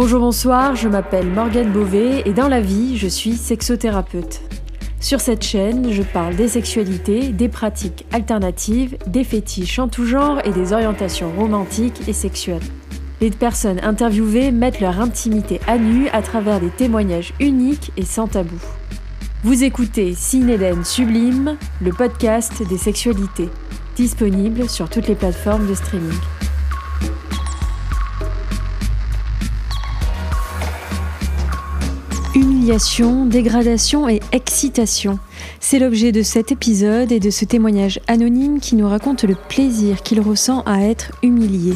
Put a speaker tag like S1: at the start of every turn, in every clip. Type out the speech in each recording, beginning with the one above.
S1: Bonjour, bonsoir, je m'appelle Morgane Beauvais et dans la vie, je suis sexothérapeute. Sur cette chaîne, je parle des sexualités, des pratiques alternatives, des fétiches en tout genre et des orientations romantiques et sexuelles. Les personnes interviewées mettent leur intimité à nu à travers des témoignages uniques et sans tabou. Vous écoutez Cinéden Sublime, le podcast des sexualités, disponible sur toutes les plateformes de streaming. Dégradation et excitation. C'est l'objet de cet épisode et de ce témoignage anonyme qui nous raconte le plaisir qu'il ressent à être humilié.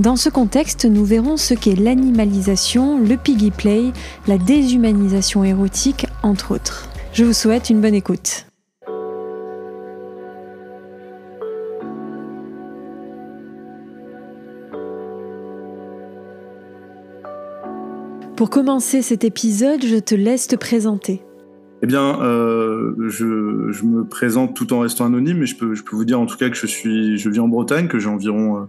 S1: Dans ce contexte, nous verrons ce qu'est l'animalisation, le piggy play, la déshumanisation érotique, entre autres. Je vous souhaite une bonne écoute. Pour commencer cet épisode, je te laisse te présenter.
S2: Eh bien, euh, je, me présente tout en restant anonyme, mais je peux, vous dire en tout cas que je suis, je vis en Bretagne, que j'ai environ, euh,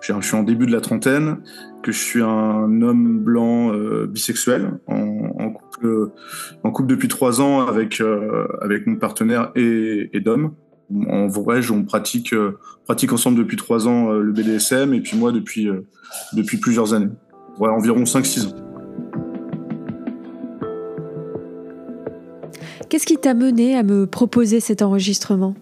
S2: je suis en début de la trentaine, que je suis un homme blanc euh, bisexuel, en, couple, depuis trois ans avec euh, mon partenaire et, et. En vrai, on pratique pratique ensemble depuis trois ans le BDSM et puis moi depuis depuis plusieurs années, ouais, environ 5-6 ans.
S1: Qu'est-ce qui t'a mené à me proposer cet enregistrement?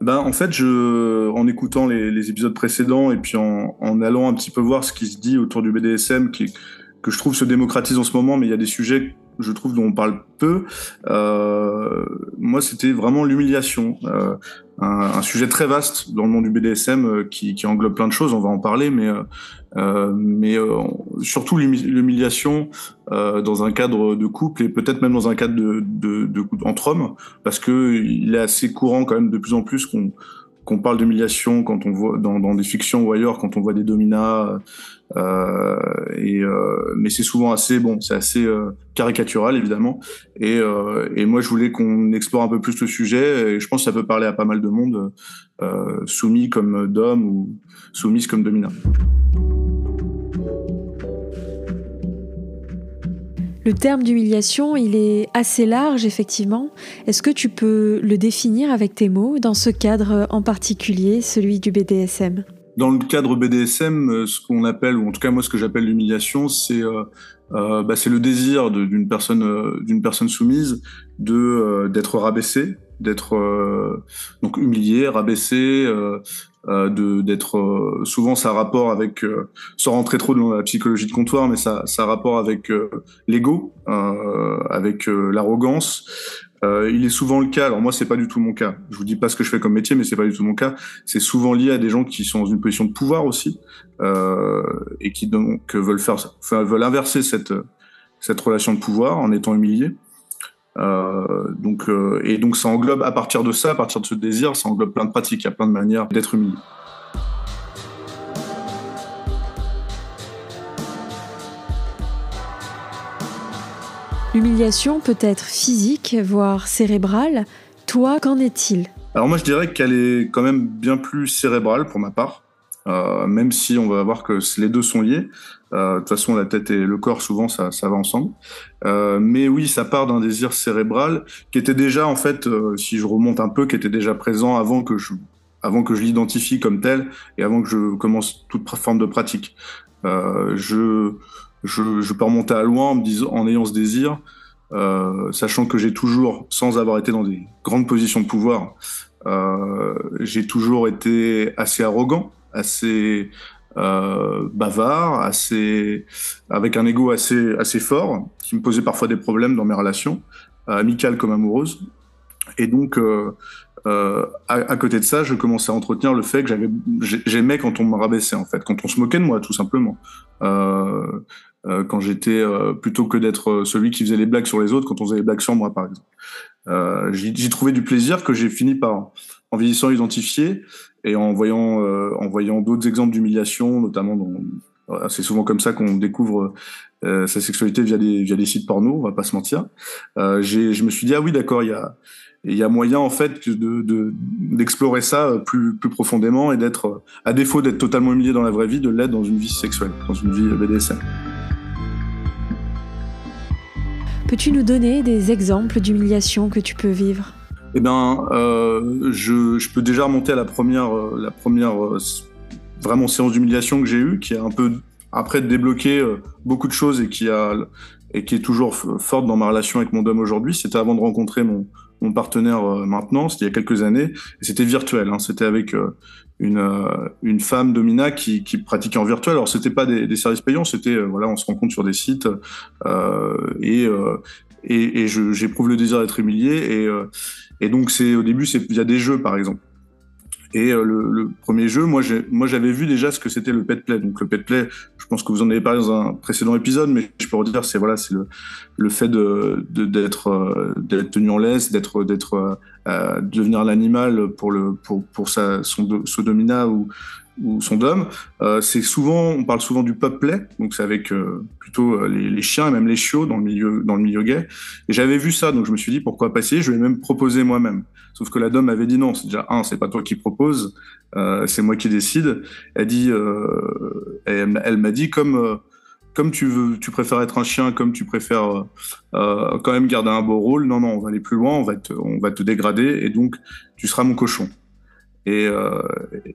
S2: Ben, en fait, je, en écoutant les, épisodes précédents et puis en, en, allant un petit peu voir ce qui se dit autour du BDSM, qui, que je trouve se démocratise en ce moment, mais il y a des sujets, je trouve, dont on parle peu. Euh, moi, c'était vraiment l'humiliation. Euh, un, sujet très vaste dans le monde du BDSM euh, qui, qui, englobe plein de choses, on va en parler, mais, euh, euh mais surtout l'humiliation dans un cadre de couple et peut-être même dans un cadre de, de, de, entre hommes, parce que il est assez courant quand même de plus en plus qu'on qu'on parle d'humiliation quand on voit dans, dans, des fictions ou ailleurs, quand on voit des dominats. Euh, euh, mais c'est souvent assez bon, c'est assez euh, caricatural évidemment. Et, et, moi, je voulais qu'on explore un peu plus le sujet. Et je pense que ça peut parler à pas mal de monde, soumis comme d'hommes ou soumises comme dominats.
S1: Le terme d'humiliation, il est assez large, effectivement. Est-ce que tu peux le définir avec tes mots, dans ce cadre en particulier, celui du BDSM
S2: Dans le cadre BDSM, ce qu'on appelle, ou en tout cas moi ce que j'appelle l'humiliation, c'est euh, euh, bah, le désir d'une personne, euh, d'une personne soumise de euh, d'être rabaissée, d'être euh, donc humiliée, rabaissée, euh, d'être euh, souvent ça rapport avec euh, sans rentrer trop dans la psychologie de comptoir mais ça ça rapport avec l'ego avec l'arrogance il est souvent le cas. Alors moi c'est pas du tout mon cas. Je vous dis pas ce que je fais comme métier mais c'est pas du tout mon cas. C'est souvent lié à des gens qui sont dans une position de pouvoir aussi et qui donc veulent faire veulent inverser cette relation de pouvoir en étant humiliés. Euh, donc, euh, et donc ça englobe à partir de ça, à partir de ce désir, ça englobe plein de pratiques, il y a plein de manières d'être humilié.
S1: L'humiliation peut être physique, voire cérébrale. Toi, qu'en est-il?
S2: Alors moi, je dirais qu'elle est quand même bien plus cérébrale pour ma part. Euh, même si on va voir que les deux sont liés. Euh, de toute façon, la tête et le corps, souvent, ça, va ensemble. Euh, mais oui, ça part d'un désir cérébral qui était déjà, en fait, si je remonte un peu, qui était déjà présent avant que je, avant que je l'identifie comme tel et avant que je commence toute forme de pratique. Je, je, je, peux remonter à loin en ayant ce désir, sachant que j'ai toujours, sans avoir été dans des grandes positions de pouvoir, j'ai toujours été assez arrogant assez euh, bavard, assez avec un ego assez fort, qui me posait parfois des problèmes dans mes relations, euh, amicales comme amoureuses. Et donc, euh, euh, à, côté de ça, je commençais à entretenir le fait que j'aimais quand on me rabaissait en fait, quand on se moquait de moi, tout simplement. Euh, euh, quand j'étais plutôt que d'être celui qui faisait les blagues sur les autres, quand on faisait les blagues sur moi, par exemple. J'y trouvais du plaisir que j'ai fini par, en vieillissant, identifier et en voyant, euh, en voyant d'autres exemples d'humiliation, notamment dans, c'est souvent comme ça qu'on découvre euh, sa sexualité via des, via des sites porno, on va pas se mentir. Euh, je me suis dit, ah oui, d'accord, il y a, il y a moyen en fait de d'explorer de, ça plus plus profondément et d'être à défaut d'être totalement humilié dans la vraie vie de l'être dans une vie sexuelle dans une vie BDSM.
S1: Peux-tu nous donner des exemples d'humiliation que tu peux vivre?
S2: Eh bien, euh, je, peux déjà remonter à la première, euh, la première vraiment séance d'humiliation que j'ai eue, qui a un peu après débloqué beaucoup de choses et qui a et qui est toujours forte dans ma relation avec mon dom aujourd'hui. C'était avant de rencontrer mon, mon partenaire maintenant, c'était il y a quelques années, c'était virtuel. Hein. C'était avec une, euh, une femme domina qui, qui pratiquait en virtuel. Alors c'était pas des, des, services payants, c'était euh, voilà, on se rencontre sur des sites euh, et, euh, et, et j'éprouve le désir d'être humilié et, et donc c'est au début c'est via des jeux par exemple. Et euh, le, premier jeu, moi, j'avais vu déjà ce que c'était le pet play. Donc le pet play, je pense que vous en avez parlé dans un précédent épisode, mais je peux redire, c'est voilà, c'est le, fait euh, d'être tenu en laisse, d'être d'être euh, devenir l'animal pour le son, son domina ou ou son dom. Euh, c'est souvent, on parle souvent du play, donc c'est avec euh, plutôt euh, les, chiens et même les chiots dans le milieu dans le milieu gay. Et j'avais vu ça, donc je me suis dit pourquoi pas essayer. Je vais même proposer moi-même. Sauf que la dom avait dit non. C'est déjà un, c'est pas toi qui propose, euh, c'est moi qui décide. Elle dit, elle, elle m'a dit comme comme tu veux, tu préfères être un chien, comme tu préfères quand même garder un beau rôle. Non, non, on va aller plus loin, on va te, on va te dégrader et donc tu seras mon cochon. Et, euh,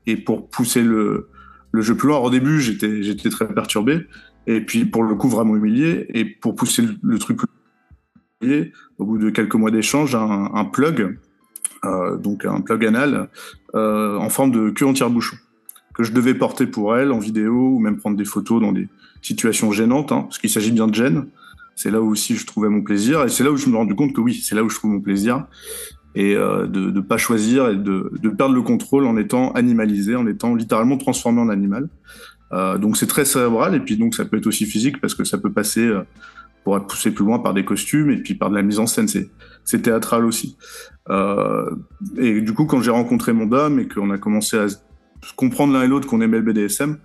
S2: et pour pousser le, jeu plus loin, au début, j'étais, très perturbé. Et puis, pour le coup, vraiment humilié. Et pour pousser le, truc plus au bout de quelques mois d'échange, un, un plug, euh, donc un plug anal, euh, en forme de queue entière bouchon, que je devais porter pour elle en vidéo ou même prendre des photos dans des situations gênantes, hein, parce qu'il s'agit bien de gêne. C'est là où aussi je trouvais mon plaisir. Et c'est là où je me suis rendu compte que oui, c'est là où je trouve mon plaisir et euh, de ne pas choisir et de, de, perdre le contrôle en étant animalisé, en étant littéralement transformé en animal. Euh, donc c'est très cérébral et puis donc ça peut être aussi physique parce que ça peut passer euh, pour poussé plus loin par des costumes et puis par de la mise en scène. C'est théâtral aussi. Euh, et du coup, quand j'ai rencontré mon dame et qu'on a commencé à comprendre l'un et l'autre qu'on aimait le BDSM,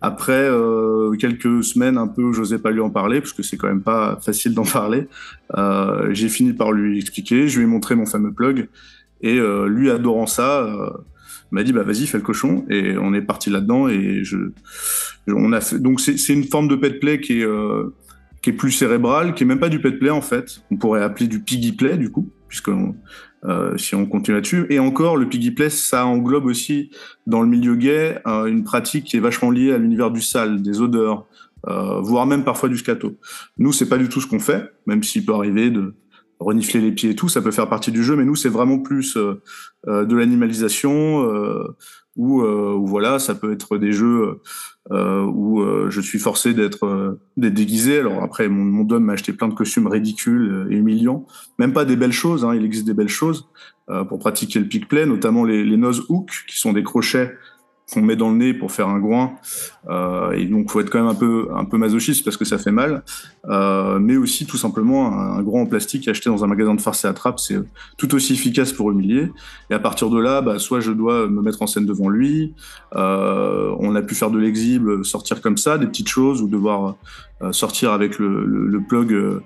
S2: après euh, quelques semaines un peu, j'osais pas lui en parler parce que c'est quand même pas facile d'en parler. Euh, j'ai fini par lui expliquer, je lui ai montré mon fameux plug et euh, lui adorant ça, euh, m'a dit bah vas-y fais le cochon et on est parti là-dedans et je, on a fait, donc c'est une forme de pet play qui est euh, qui est plus cérébrale, qui est même pas du pet play en fait. On pourrait appeler du piggy play du coup puisque euh, si on continue là-dessus. Et encore, le piggy play, ça englobe aussi dans le milieu gay euh, une pratique qui est vachement liée à l'univers du sale, des odeurs, euh, voire même parfois du scato. Nous, c'est pas du tout ce qu'on fait, même s'il peut arriver de renifler les pieds et tout, ça peut faire partie du jeu, mais nous, c'est vraiment plus euh, euh, de l'animalisation, ou voilà, ça peut être des jeux euh, où euh, je suis forcé d'être euh, déguisé. Alors après, mon, mon dom m'a acheté plein de costumes ridicules et humiliants. Même pas des belles choses, hein, il existe des belles choses pour pratiquer le pick play, notamment les, les nose hooks, qui sont des crochets qu'on met dans le nez pour faire un groin. Euh, et donc, faut être quand même un peu, un peu masochiste parce que ça fait mal. Euh, mais aussi, tout simplement, un, groin en plastique acheté dans un magasin de farce et attrape, c'est tout aussi efficace pour humilier. Et à partir de là, bah, soit je dois me mettre en scène devant lui. Euh, on a pu faire de l'exhibe, sortir comme ça, des petites choses, ou devoir sortir avec le, plug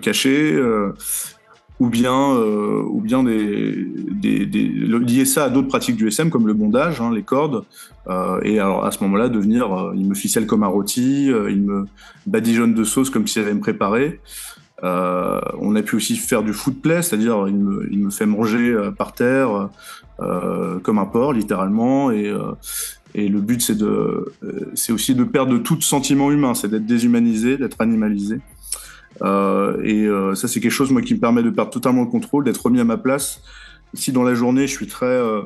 S2: caché ou bien, euh, ou bien lier ça à d'autres pratiques du SM comme le bondage, hein, les cordes, euh, et alors à ce moment-là devenir, euh, il me ficelle comme un rôti, il me badigeonne de sauce comme s'il allait me préparer. Euh, on a pu aussi faire du food play, c'est-à-dire il me, fait manger par terre comme un porc littéralement, et, et le but c'est de, c'est aussi de perdre tout sentiment humain, c'est d'être déshumanisé, d'être animalisé. Euh, et euh, ça, c'est quelque chose moi qui me permet de perdre totalement le contrôle, d'être remis à ma place. Si dans la journée, je suis très, euh,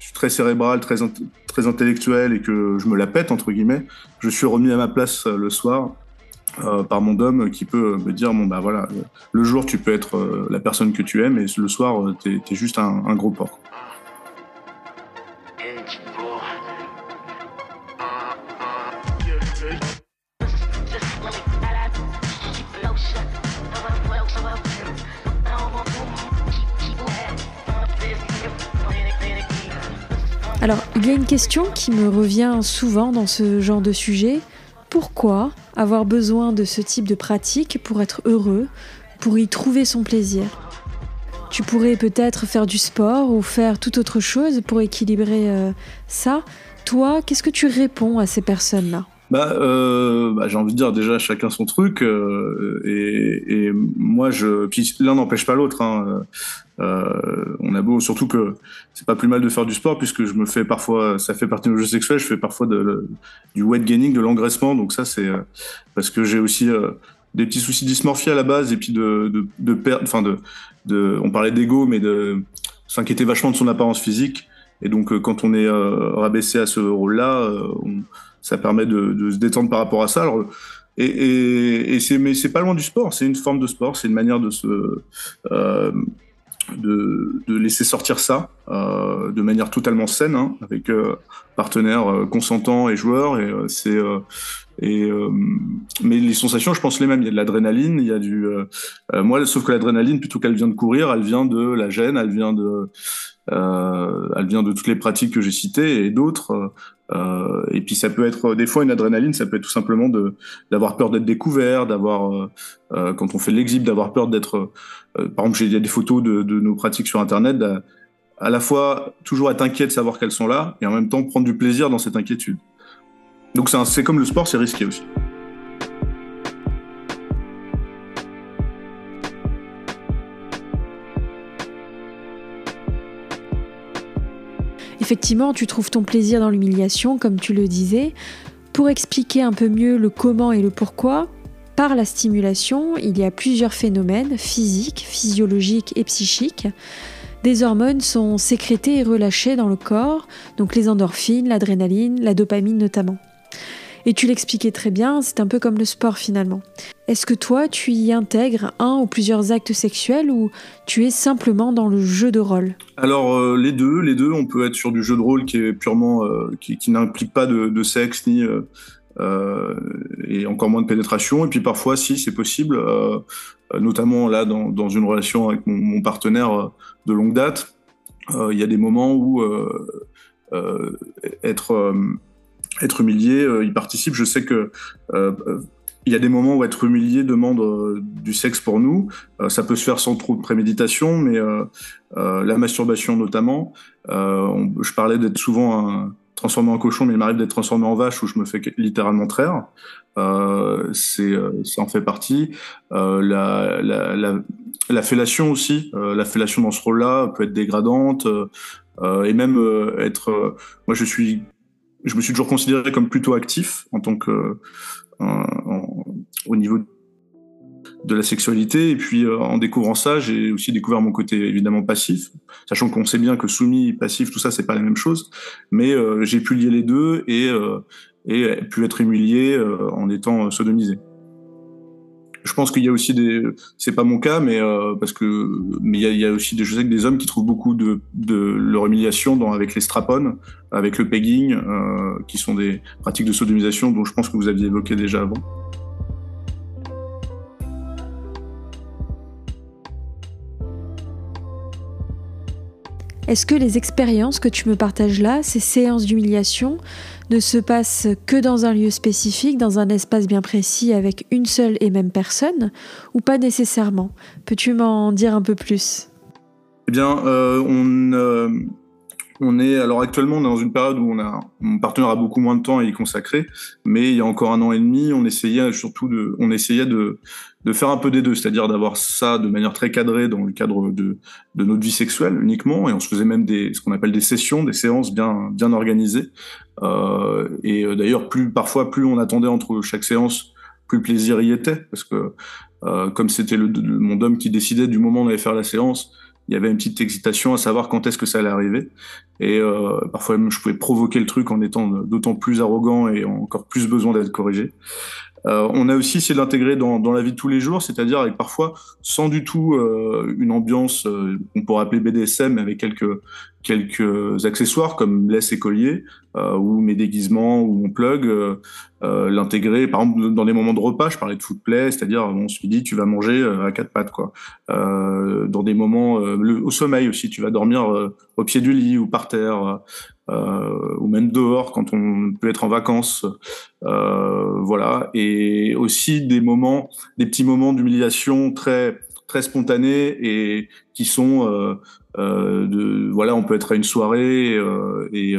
S2: je suis très cérébral, très, très intellectuel et que je me la pète entre guillemets, je suis remis à ma place le soir euh, par mon dom qui peut me dire bon bah voilà le jour tu peux être la personne que tu aimes et le soir t'es es juste un, un gros porc.
S1: Alors, il y a une question qui me revient souvent dans ce genre de sujet. Pourquoi avoir besoin de ce type de pratique pour être heureux, pour y trouver son plaisir? Tu pourrais peut-être faire du sport ou faire toute autre chose pour équilibrer euh, ça. Toi, qu'est-ce que tu réponds à ces personnes-là?
S2: Bah, euh, bah, j'ai envie de dire déjà chacun son truc euh, et, et, moi je puis l'un n'empêche pas l'autre. Hein. Euh, on a beau surtout que c'est pas plus mal de faire du sport puisque je me fais parfois ça fait partie de nos jeux sexuels. Je fais parfois de, du weight gaining, de l'engraissement. Donc ça c'est euh, parce que j'ai aussi euh, des petits soucis dysmorphie à la base et puis de de, de perdre. Enfin de, de on parlait d'ego mais de s'inquiéter vachement de son apparence physique. Et donc quand on est rabaissé à ce rôle-là, on ça permet de, se détendre par rapport à ça. Et, c'est mais c'est pas loin du sport, c'est une forme de sport, c'est une manière de se euh, de, laisser sortir ça euh, de manière totalement saine, hein, avec euh, partenaires euh, consentants et joueurs. Et c'est mais les sensations, je pense les mêmes. Il y a de l'adrénaline, il y a du moi, sauf que l'adrénaline, plutôt qu'elle vient de courir, elle vient de la gêne, elle vient de elle vient de toutes les pratiques que j'ai citées et d'autres. Euh, et puis ça peut être des fois une adrénaline, ça peut être tout simplement d'avoir peur d'être découvert, d'avoir euh, euh quand on fait l'exhib, d'avoir peur d'être. Euh, par exemple, a des photos de, nos pratiques sur Internet. À, la fois toujours être inquiet de savoir qu'elles sont là, et en même temps prendre du plaisir dans cette inquiétude. Donc c'est comme le sport, c'est risqué aussi.
S1: Effectivement, tu trouves ton plaisir dans l'humiliation, comme tu le disais. Pour expliquer un peu mieux le comment et le pourquoi, par la stimulation, il y a plusieurs phénomènes physiques, physiologiques et psychiques. Des hormones sont sécrétées et relâchées dans le corps, donc les endorphines, l'adrénaline, la dopamine notamment. Et tu l'expliquais très bien, c'est un peu comme le sport finalement. Est-ce que toi, tu y intègres un ou plusieurs actes sexuels ou tu es simplement dans le jeu de rôle?
S2: Alors euh, les deux, les deux, on peut être sur du jeu de rôle qui est purement, euh, qui, n'implique pas de, sexe ni euh, et encore moins de pénétration. Et puis parfois, si c'est possible, notamment là dans, une relation avec mon partenaire de longue date, il y a des moments où être être humilié, euh, il participe. Je sais que euh, il y a des moments où être humilié demande euh, du sexe pour nous. ça peut se faire sans trop de préméditation, mais la masturbation notamment. je parlais d'être souvent un, transformé en cochon, mais il m'arrive d'être transformé en vache où je me fais littéralement traire. Euh, c'est, ça en fait partie. Euh, la, la, la, la, fellation aussi, euh, la fellation dans ce rôle-là peut être dégradante et même être. moi, je suis je me suis toujours considéré comme plutôt actif en tant que euh, au niveau de la sexualité. Et puis euh, en découvrant ça j'ai aussi découvert mon côté évidemment passif sachant qu'on sait bien que soumis passif tout ça c'est pas la même chose. Mais euh, j'ai pu lier les deux et et pu être humilié en étant sodomisé je pense qu'il y a aussi des, c'est pas mon cas, mais euh, parce que, mais il y a, aussi des, je sais que des hommes qui trouvent beaucoup de, de leur humiliation dans, avec les strapones, avec le pegging, euh, qui sont des pratiques de sodomisation dont je pense que vous aviez évoqué déjà avant.
S1: Est-ce que les expériences que tu me partages là, ces séances d'humiliation, ne se passent que dans un lieu spécifique, dans un espace bien précis, avec une seule et même personne, ou pas nécessairement? Peux-tu m'en dire un peu plus?
S2: Eh bien, euh, on, euh, on est alors actuellement on est dans une période où mon partenaire a beaucoup moins de temps à y consacrer, mais il y a encore un an et demi, on essayait surtout on essayait de, de faire un peu des deux, c'est-à-dire d'avoir ça de manière très cadrée dans le cadre de, de notre vie sexuelle uniquement, et on se faisait même des ce qu'on appelle des sessions, des séances bien bien organisées. Euh, et euh, d'ailleurs, plus parfois plus on attendait entre chaque séance, plus le plaisir y était, parce que euh, comme c'était le, mon homme qui décidait du moment où on allait faire la séance, il y avait une petite excitation à savoir quand est-ce que ça allait arriver. Et euh, parfois même, je pouvais provoquer le truc en étant d'autant plus arrogant et encore plus besoin d'être corrigé. Euh, on a aussi essayé de l'intégrer dans, dans, la vie de tous les jours, c'est-à-dire avec parfois sans du tout euh, une ambiance euh, qu'on pourrait appeler BDSM, mais avec quelques quelques accessoires comme laisse et collier euh, ou mes déguisements ou mon plug, euh, euh, l'intégrer. Par exemple, dans des moments de repas, je parlais de food play, c'est-à-dire on se dit tu vas manger à quatre pattes quoi. dans des moments au sommeil aussi, tu vas dormir au pied du lit ou par terre. Euh, ou même dehors quand on peut être en vacances, euh, voilà. Et aussi des moments, des petits moments d'humiliation très très spontanés et qui sont euh, de voilà, on peut être à une soirée et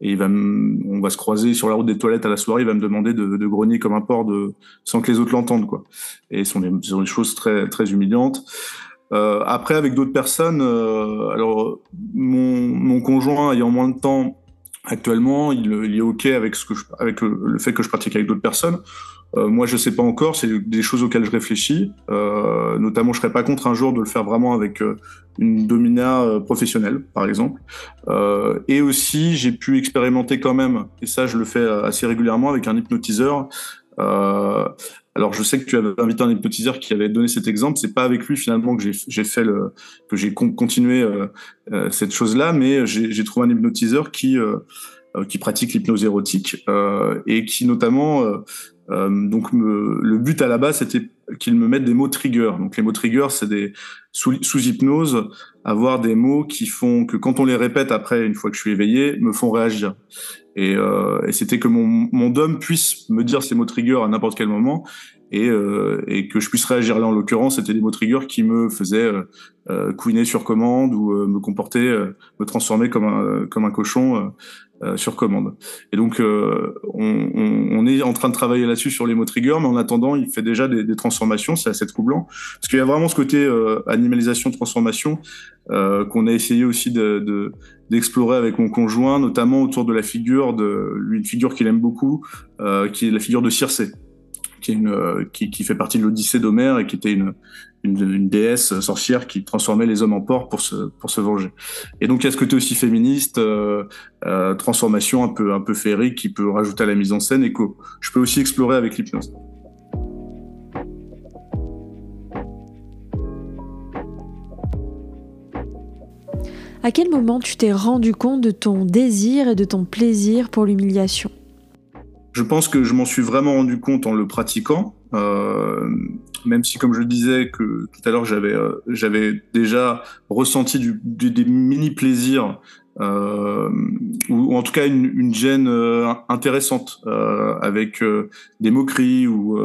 S2: et il va on va se croiser sur la route des toilettes à la soirée, il va me demander de, de grogner comme un porc de, sans que les autres l'entendent, quoi. Et ce sont des, sont des choses très, très humiliantes. Euh, après, avec d'autres personnes, euh, alors mon, conjoint ayant moins de temps actuellement, il, est ok avec le, fait que je pratique avec d'autres personnes. Euh, moi, je sais pas encore. C'est des choses auxquelles je réfléchis. Notamment, je serais pas contre un jour de le faire vraiment avec une domina professionnelle, par exemple. Et aussi, j'ai pu expérimenter quand même, et ça, je le fais assez régulièrement avec un hypnotiseur. Alors, je sais que tu avais invité un hypnotiseur qui avait donné cet exemple. C'est pas avec lui finalement que j'ai fait le, que j'ai continué cette chose-là, mais j'ai trouvé un hypnotiseur qui qui pratique l'hypnose érotique et qui notamment euh, donc le but à la base c'était qu'il me mette des mots trigger. Donc les mots trigger c'est des sous, hypnose avoir des mots qui font que quand on les répète après une fois que je suis éveillé me font réagir. Et, euh, c'était que mon, mon dom puisse me dire ces mots trigger à n'importe quel moment et, euh, et, que je puisse réagir. Là, en l'occurrence, c'était des mots triggers qui me faisaient euh, euh couiner sur commande ou euh, me comporter, euh, me transformer comme un, comme un cochon sur commande. Et donc, on, on, on, est en train de travailler là-dessus sur les mots triggers, mais en attendant, il fait déjà des, des transformations. C'est assez troublant parce qu'il y a vraiment ce côté animalisation, transformation qu'on a essayé aussi de, d'explorer avec mon conjoint, notamment autour de la figure de une figure qu'il aime beaucoup, qui est la figure de Circé qui, est une, euh, qui, fait partie de l'Odyssée d'Homère et qui était une, une, une, déesse sorcière qui transformait les hommes en porcs pour se, pour se venger. Et donc il y a ce côté aussi féministe, euh, euh, transformation un peu, un peu féerique qui peut rajouter à la mise en scène et que je peux aussi explorer avec l'hypnose.
S1: À quel moment tu t'es rendu compte de ton désir et de ton plaisir pour l'humiliation?
S2: Je pense que je m'en suis vraiment rendu compte en le pratiquant, euh, même si, comme je le disais que tout à l'heure, j'avais euh, j'avais déjà ressenti du, du, des mini plaisirs euh, ou, en tout cas une, une gêne euh, intéressante euh, avec des moqueries ou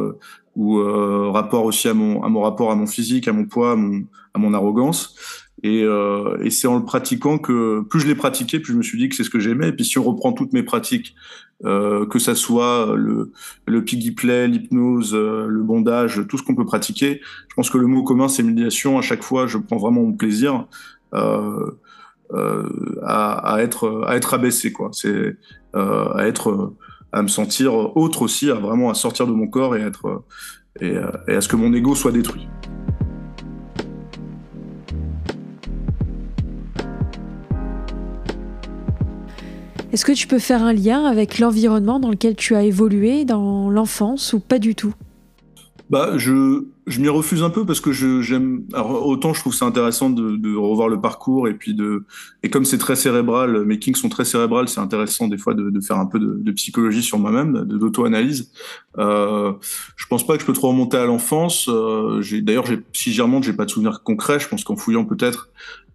S2: ou rapport aussi à mon à mon rapport à mon physique, à mon poids, à mon, à mon arrogance. Et, euh, et c'est en le pratiquant que plus je l'ai pratiqué, plus je me suis dit que c'est ce que j'aimais. Et puis si on reprend toutes mes pratiques, euh, que ça soit le, piggy play, l'hypnose, euh, le bondage, tout ce qu'on peut pratiquer, je pense que le mot commun c'est médiation. À chaque fois, je prends vraiment mon plaisir à, être à être abaissé, quoi. C'est à être à me sentir autre aussi, à vraiment à sortir de mon corps et, et à ce que mon ego soit détruit.
S1: Est-ce que tu peux faire un lien avec l'environnement dans lequel tu as évolué dans l'enfance ou pas du tout?
S2: Bah, je, je m'y refuse un peu parce que j'aime. Autant je trouve c'est intéressant de, revoir le parcours et puis de. Et comme c'est très cérébral, mes kings sont très cérébrales, c'est intéressant des fois de, faire un peu de, psychologie sur moi-même, d'auto-analyse. Euh, je pense pas que je peux trop remonter à l'enfance. Euh, d'ailleurs, si j'y remonte, j'ai pas de souvenir concret. Je pense qu'en fouillant peut-être,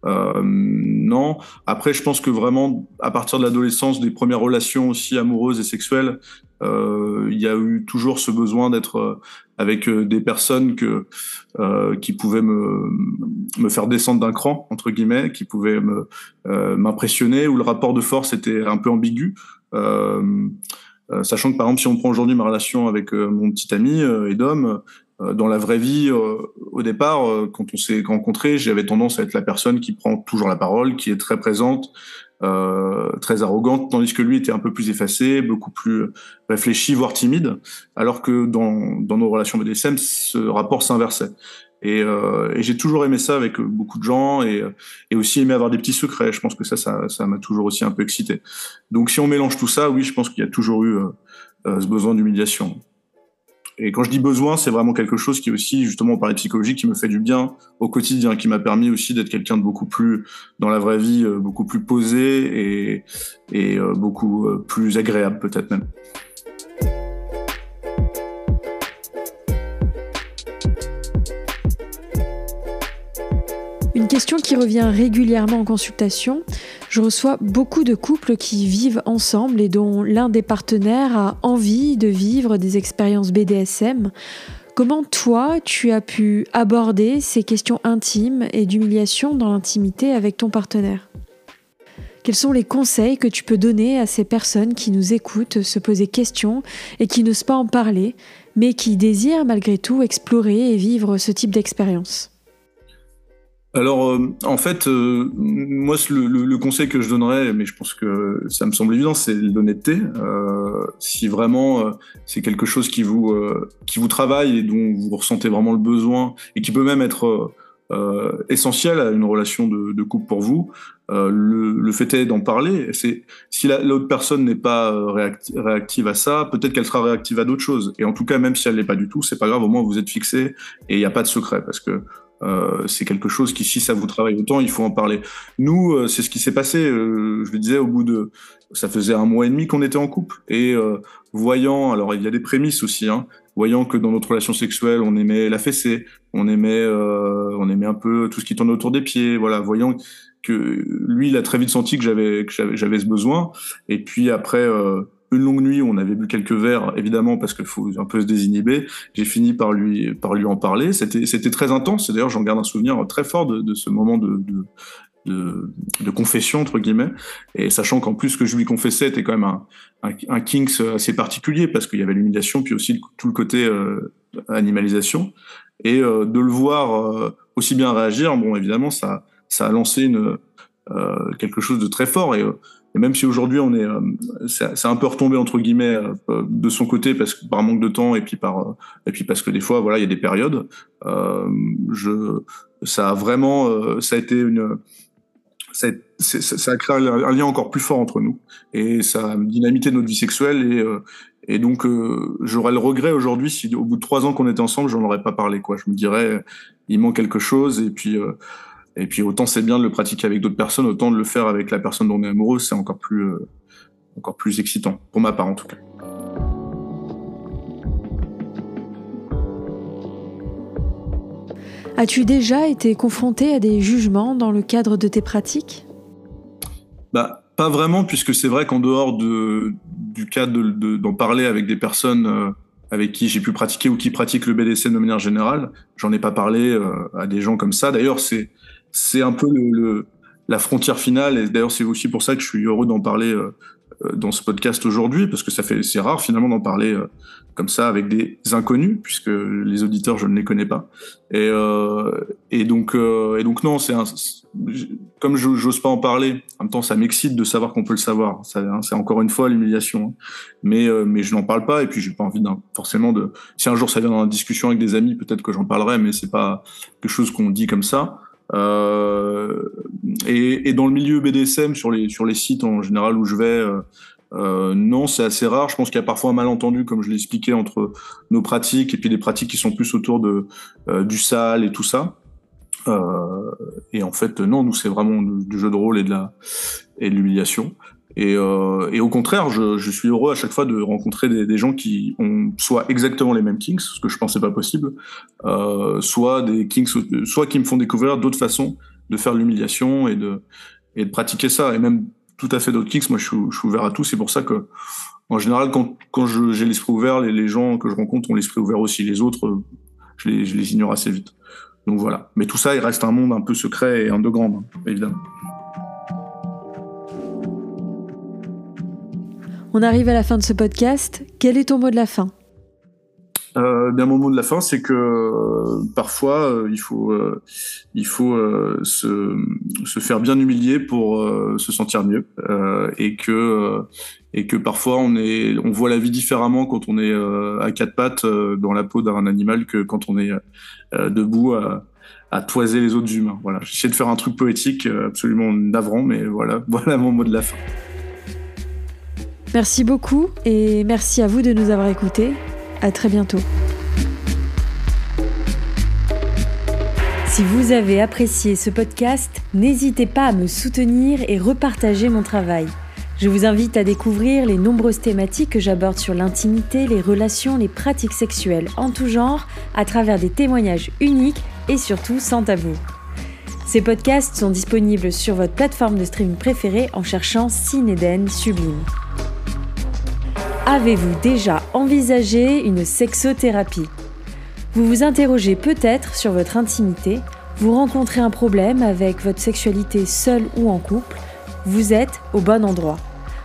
S2: euh, non. Après, je pense que vraiment, à partir de l'adolescence, des premières relations aussi amoureuses et sexuelles, euh, il y a eu toujours ce besoin d'être euh, avec euh, des personnes que euh, qui pouvaient me me faire descendre d'un cran entre guillemets, qui pouvaient me m'impressionner, où le rapport de force était un peu ambigu. sachant que par exemple, si on prend aujourd'hui ma relation avec mon petit ami Edom, euh, dans la vraie vie, euh, au départ, euh, quand on s'est rencontrés, j'avais tendance à être la personne qui prend toujours la parole, qui est très présente, euh, très arrogante, tandis que lui était un peu plus effacé, beaucoup plus réfléchi, voire timide, alors que dans, dans nos relations BDSM, ce rapport s'inversait. Et, euh, et j'ai toujours aimé ça avec beaucoup de gens et, et, aussi aimé avoir des petits secrets. Je pense que ça, ça m'a toujours aussi un peu excité. Donc si on mélange tout ça, oui, je pense qu'il y a toujours eu euh, ce besoin d'humiliation. Et quand je dis besoin, c'est vraiment quelque chose qui aussi, justement, par psychologique, qui me fait du bien au quotidien, qui m'a permis aussi d'être quelqu'un de beaucoup plus, dans la vraie vie, euh, beaucoup plus posé et, et euh, beaucoup euh, plus agréable peut-être même.
S1: Une question qui revient régulièrement en consultation. Je reçois beaucoup de couples qui vivent ensemble et dont l'un des partenaires a envie de vivre des expériences BDSM. Comment toi, tu as pu aborder ces questions intimes et d'humiliation dans l'intimité avec ton partenaire? Quels sont les conseils que tu peux donner à ces personnes qui nous écoutent se poser questions et qui n'osent pas en parler, mais qui désirent malgré tout explorer et vivre ce type d'expérience?
S2: Alors, euh, en fait, euh, moi, le, conseil que je donnerais, mais je pense que ça me semble évident, c'est l'honnêteté. Euh, si vraiment c'est quelque chose qui vous qui vous travaille et dont vous ressentez vraiment le besoin et qui peut même être essentiel à une relation de, couple pour vous, le, fait est d'en parler. C'est si l'autre personne n'est pas réactive à ça, peut-être qu'elle sera réactive à d'autres choses. Et en tout cas, même si elle n'est pas du tout, c'est pas grave. Au moins, vous êtes fixé et il n'y a pas de secret parce que euh, c'est quelque chose qui, si ça vous travaille autant, il faut en parler. Nous, euh, c'est ce qui s'est passé. Euh, je le disais, au bout de, ça faisait un mois et demi qu'on était en couple, et voyant, alors il y a des prémices aussi, hein, voyant que dans notre relation sexuelle, on aimait la fessée, on aimait, on aimait un peu tout ce qui tournait autour des pieds, voilà, voyant que lui, il a très vite senti que j'avais, que j'avais ce besoin, et puis après une longue nuit on avait bu quelques verres, évidemment, parce qu'il faut un peu se désinhiber. J'ai fini par lui, par lui en parler. C'était, très intense. D'ailleurs, j'en garde un souvenir très fort de, ce moment de, confession, entre guillemets. Et sachant qu'en plus, ce que je lui confessais était quand même un, un, assez particulier, parce qu'il y avait l'humiliation, puis aussi tout le côté euh, animalisation. Et euh, de le voir euh, aussi bien réagir, bon, évidemment, ça, ça a lancé une, quelque chose de très fort. Et et même si aujourd'hui on est, euh, c'est un peu retombé entre guillemets euh, de son côté parce que par manque de temps et puis par euh, et puis parce que des fois voilà il y a des périodes. Euh, je, ça a vraiment, ça a été une, ça ça a créé un, lien encore plus fort entre nous et ça a dynamité notre vie sexuelle et et donc j'aurais le regret aujourd'hui si au bout de trois ans qu'on était ensemble j'en aurais pas parlé quoi. Je me dirais il manque quelque chose et puis et puis autant c'est bien de le pratiquer avec d'autres personnes, autant de le faire avec la personne dont on est amoureux, c'est encore plus, euh, encore plus excitant, pour ma part en tout cas.
S1: As-tu déjà été confronté à des jugements dans le cadre de tes pratiques?
S2: Bah, Pas vraiment, puisque c'est vrai qu'en dehors de, du cadre d'en de, parler avec des personnes euh, avec qui j'ai pu pratiquer ou qui pratiquent le BDC de manière générale, j'en ai pas parlé euh, à des gens comme ça. D'ailleurs, c'est c'est un peu le, la frontière finale. Et d'ailleurs, c'est aussi pour ça que je suis heureux d'en parler euh, euh, dans ce podcast aujourd'hui, parce que ça fait c'est rare finalement d'en parler euh, comme ça avec des inconnus, puisque les auditeurs je ne les connais pas. Et, et donc et donc non, c'est comme je j'ose pas en parler. En même temps, ça m'excite de savoir qu'on peut le savoir. Hein, c'est encore une fois l'humiliation, hein. mais mais je n'en parle pas. Et puis j'ai pas envie forcément de. Si un jour ça vient dans la discussion avec des amis, peut-être que j'en parlerai, mais c'est pas quelque chose qu'on dit comme ça. Euh, et, et, dans le milieu BDSM, sur les, sur les sites en général où je vais, euh, euh, non, c'est assez rare. Je pense qu'il y a parfois un malentendu, comme je l'ai expliqué, entre nos pratiques et puis des pratiques qui sont plus autour de, euh, du sale et tout ça. Euh, et en fait, non, nous, c'est vraiment du jeu de rôle et de la et de l'humiliation. Et, euh, et, au contraire, je, je, suis heureux à chaque fois de rencontrer des, des, gens qui ont soit exactement les mêmes kinks, ce que je pensais pas possible, euh, soit des kinks, soit qui me font découvrir d'autres façons de faire l'humiliation et de, et de pratiquer ça, et même tout à fait d'autres kinks. Moi, je suis, je suis ouvert à tout. C'est pour ça que, en général, quand, quand j'ai l'esprit ouvert, les, les, gens que je rencontre ont l'esprit ouvert aussi. Les autres, je les, je les ignore assez vite. Donc voilà. Mais tout ça, il reste un monde un peu secret et underground, évidemment.
S1: On arrive à la fin de ce podcast. Quel est ton mot de la fin?
S2: Euh, mon mot de la fin, c'est que euh, parfois euh, il faut il faut se, se faire bien humilier pour se sentir mieux et que et que parfois on est on voit la vie différemment quand on est à quatre pattes dans la peau d'un animal que quand on est debout à, à toiser les autres humains. Voilà, j'essaie de faire un truc poétique absolument navrant, mais voilà voilà mon mot de la fin.
S1: Merci beaucoup et merci à vous de nous avoir écoutés. À très bientôt. Si vous avez apprécié ce podcast, n'hésitez pas à me soutenir et repartager mon travail. Je vous invite à découvrir les nombreuses thématiques que j'aborde sur l'intimité, les relations, les pratiques sexuelles en tout genre, à travers des témoignages uniques et surtout sans tabou. Ces podcasts sont disponibles sur votre plateforme de streaming préférée en cherchant Cinéden Sublime. Avez-vous déjà envisagé une sexothérapie? Vous vous interrogez peut-être sur votre intimité, vous rencontrez un problème avec votre sexualité seule ou en couple, vous êtes au bon endroit.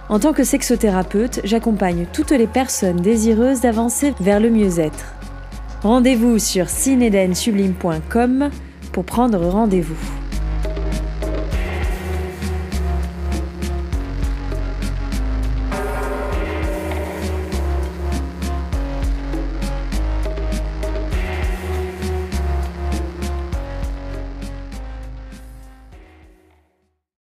S1: En tant que sexothérapeute, j'accompagne toutes les personnes désireuses d'avancer vers le mieux-être. Rendez-vous sur cinedensublime.com pour prendre rendez-vous.